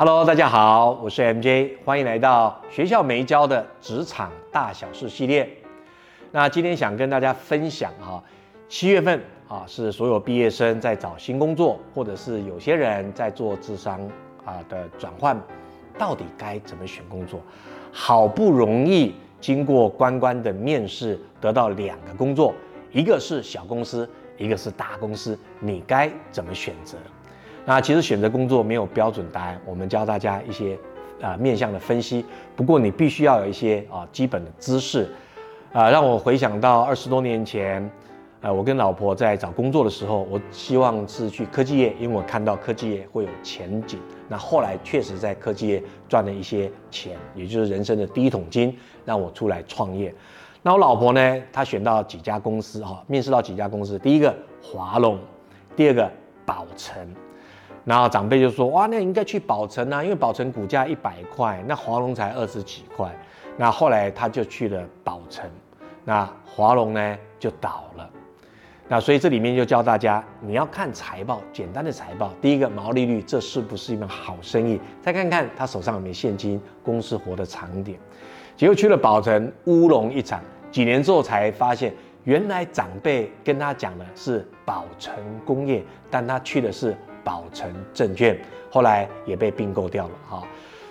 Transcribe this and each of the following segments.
Hello，大家好，我是 MJ，欢迎来到学校没教的职场大小事系列。那今天想跟大家分享哈，七月份啊是所有毕业生在找新工作，或者是有些人在做智商啊的转换，到底该怎么选工作？好不容易经过关关的面试，得到两个工作，一个是小公司，一个是大公司，你该怎么选择？那其实选择工作没有标准答案，我们教大家一些啊面向的分析。不过你必须要有一些啊基本的知识，啊让我回想到二十多年前，呃我跟老婆在找工作的时候，我希望是去科技业，因为我看到科技业会有前景。那后来确实在科技业赚了一些钱，也就是人生的第一桶金，让我出来创业。那我老婆呢，她选到几家公司哈，面试到几家公司，第一个华龙，第二个宝成。然后长辈就说：“哇，那应该去宝城啊，因为宝城股价一百块，那华龙才二十几块。”那后来他就去了宝城，那华龙呢就倒了。那所以这里面就教大家，你要看财报，简单的财报，第一个毛利率，这是不是一门好生意？再看看他手上有没有现金，公司活得长一点。结果去了宝城，乌龙一场。几年之后才发现，原来长辈跟他讲的是宝城工业，但他去的是。宝成证券后来也被并购掉了哈，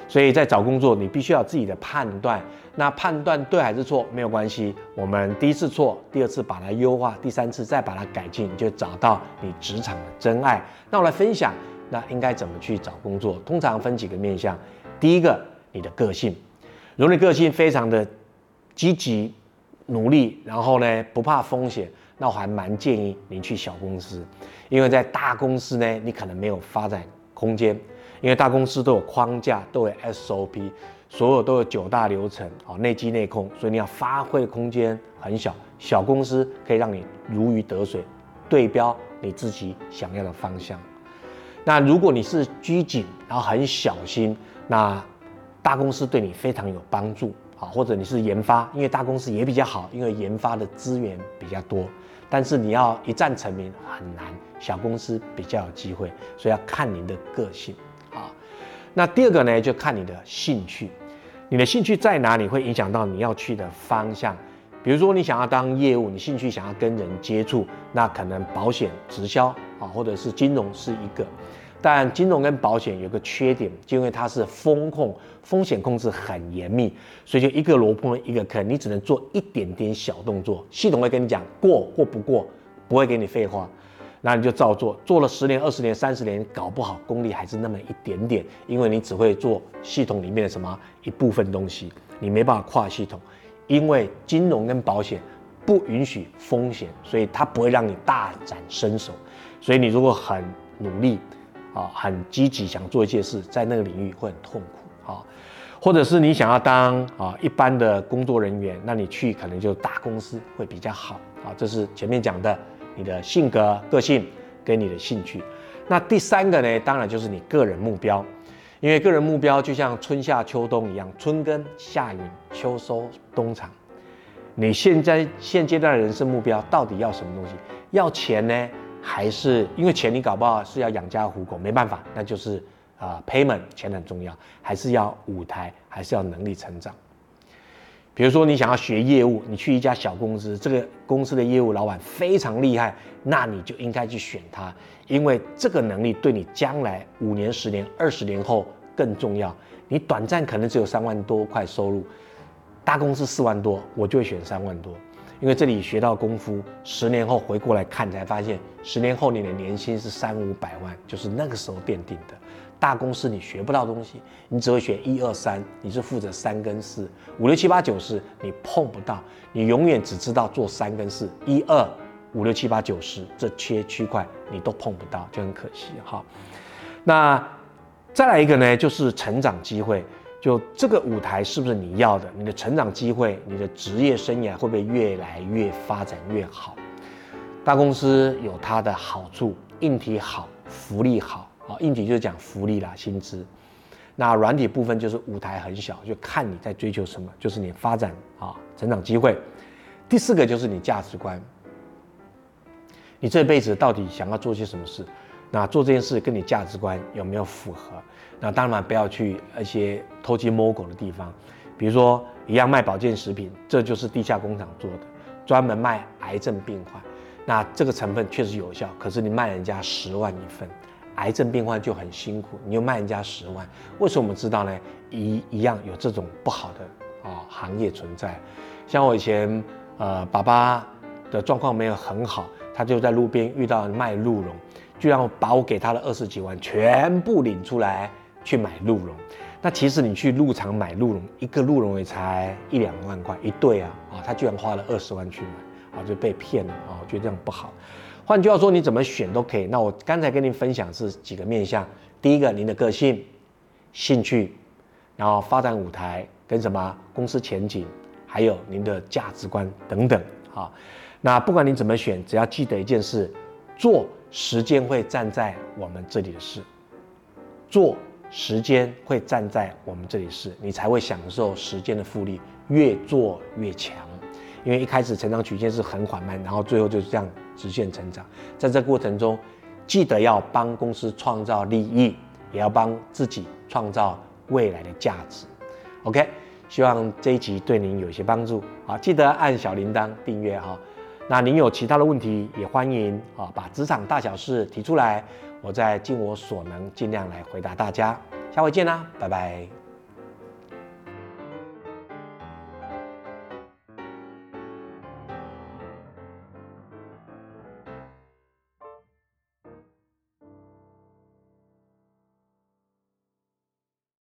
所以在找工作你必须要自己的判断，那判断对还是错没有关系，我们第一次错，第二次把它优化，第三次再把它改进，就找到你职场的真爱。那我来分享，那应该怎么去找工作？通常分几个面向，第一个你的个性，如果你个性非常的积极努力，然后呢不怕风险。那我还蛮建议你去小公司，因为在大公司呢，你可能没有发展空间，因为大公司都有框架，都有 SOP，所有都有九大流程，哦，内机内控，所以你要发挥的空间很小。小公司可以让你如鱼得水，对标你自己想要的方向。那如果你是拘谨，然后很小心，那大公司对你非常有帮助，好，或者你是研发，因为大公司也比较好，因为研发的资源比较多。但是你要一战成名很难，小公司比较有机会，所以要看您的个性啊。那第二个呢，就看你的兴趣，你的兴趣在哪里会影响到你要去的方向。比如说你想要当业务，你兴趣想要跟人接触，那可能保险直销啊，或者是金融是一个。但金融跟保险有个缺点，就因为它是风控，风险控制很严密，所以就一个萝卜一个坑，你只能做一点点小动作，系统会跟你讲过或不过，不会给你废话，那你就照做，做了十年、二十年、三十年，搞不好功力还是那么一点点，因为你只会做系统里面的什么一部分东西，你没办法跨系统，因为金融跟保险不允许风险，所以它不会让你大展身手，所以你如果很努力。啊，很积极想做一些事，在那个领域会很痛苦啊，或者是你想要当啊一般的工作人员，那你去可能就大公司会比较好啊。这是前面讲的你的性格、个性跟你的兴趣。那第三个呢，当然就是你个人目标，因为个人目标就像春夏秋冬一样，春耕夏耘秋收冬藏。你现在现阶段的人生目标到底要什么东西？要钱呢？还是因为钱你搞不好是要养家糊口，没办法，那就是啊，payment 钱很重要，还是要舞台，还是要能力成长。比如说你想要学业务，你去一家小公司，这个公司的业务老板非常厉害，那你就应该去选他，因为这个能力对你将来五年、十年、二十年后更重要。你短暂可能只有三万多块收入，大公司四万多，我就会选三万多。因为这里学到功夫，十年后回过来看，才发现十年后你的年薪是三五百万，就是那个时候奠定的。大公司你学不到东西，你只会学一二三，你是负责三跟四，五六七八九十你碰不到，你永远只知道做三跟四，一二五六七八九十这些区块你都碰不到，就很可惜哈。那再来一个呢，就是成长机会。就这个舞台是不是你要的？你的成长机会，你的职业生涯会不会越来越发展越好？大公司有它的好处，硬体好，福利好啊。硬体就是讲福利啦，薪资。那软体部分就是舞台很小，就看你在追求什么，就是你发展啊，成长机会。第四个就是你价值观，你这辈子到底想要做些什么事？那做这件事跟你价值观有没有符合？那当然不要去一些偷鸡摸狗的地方，比如说一样卖保健食品，这就是地下工厂做的，专门卖癌症病患。那这个成分确实有效，可是你卖人家十万一份，癌症病患就很辛苦，你又卖人家十万，为什么我们知道呢？一一样有这种不好的啊行业存在。像我以前呃爸爸的状况没有很好，他就在路边遇到卖鹿茸，居然把我给他的二十几万全部领出来去买鹿茸。那其实你去鹿场买鹿茸，一个鹿茸也才一两万块一对啊，啊他居然花了二十万去买。啊，就被骗了啊！我觉得这样不好。换句话说，你怎么选都可以。那我刚才跟您分享是几个面向：第一个，您的个性、兴趣，然后发展舞台跟什么公司前景，还有您的价值观等等。啊，那不管你怎么选，只要记得一件事：做时间会站在我们这里的事，做时间会站在我们这里事，你才会享受时间的复利，越做越强。因为一开始成长曲线是很缓慢，然后最后就是这样直线成长。在这过程中，记得要帮公司创造利益，也要帮自己创造未来的价值。OK，希望这一集对您有一些帮助。好，记得按小铃铛订阅哈。那您有其他的问题，也欢迎啊把职场大小事提出来，我再尽我所能尽量来回答大家。下回见啦，拜拜。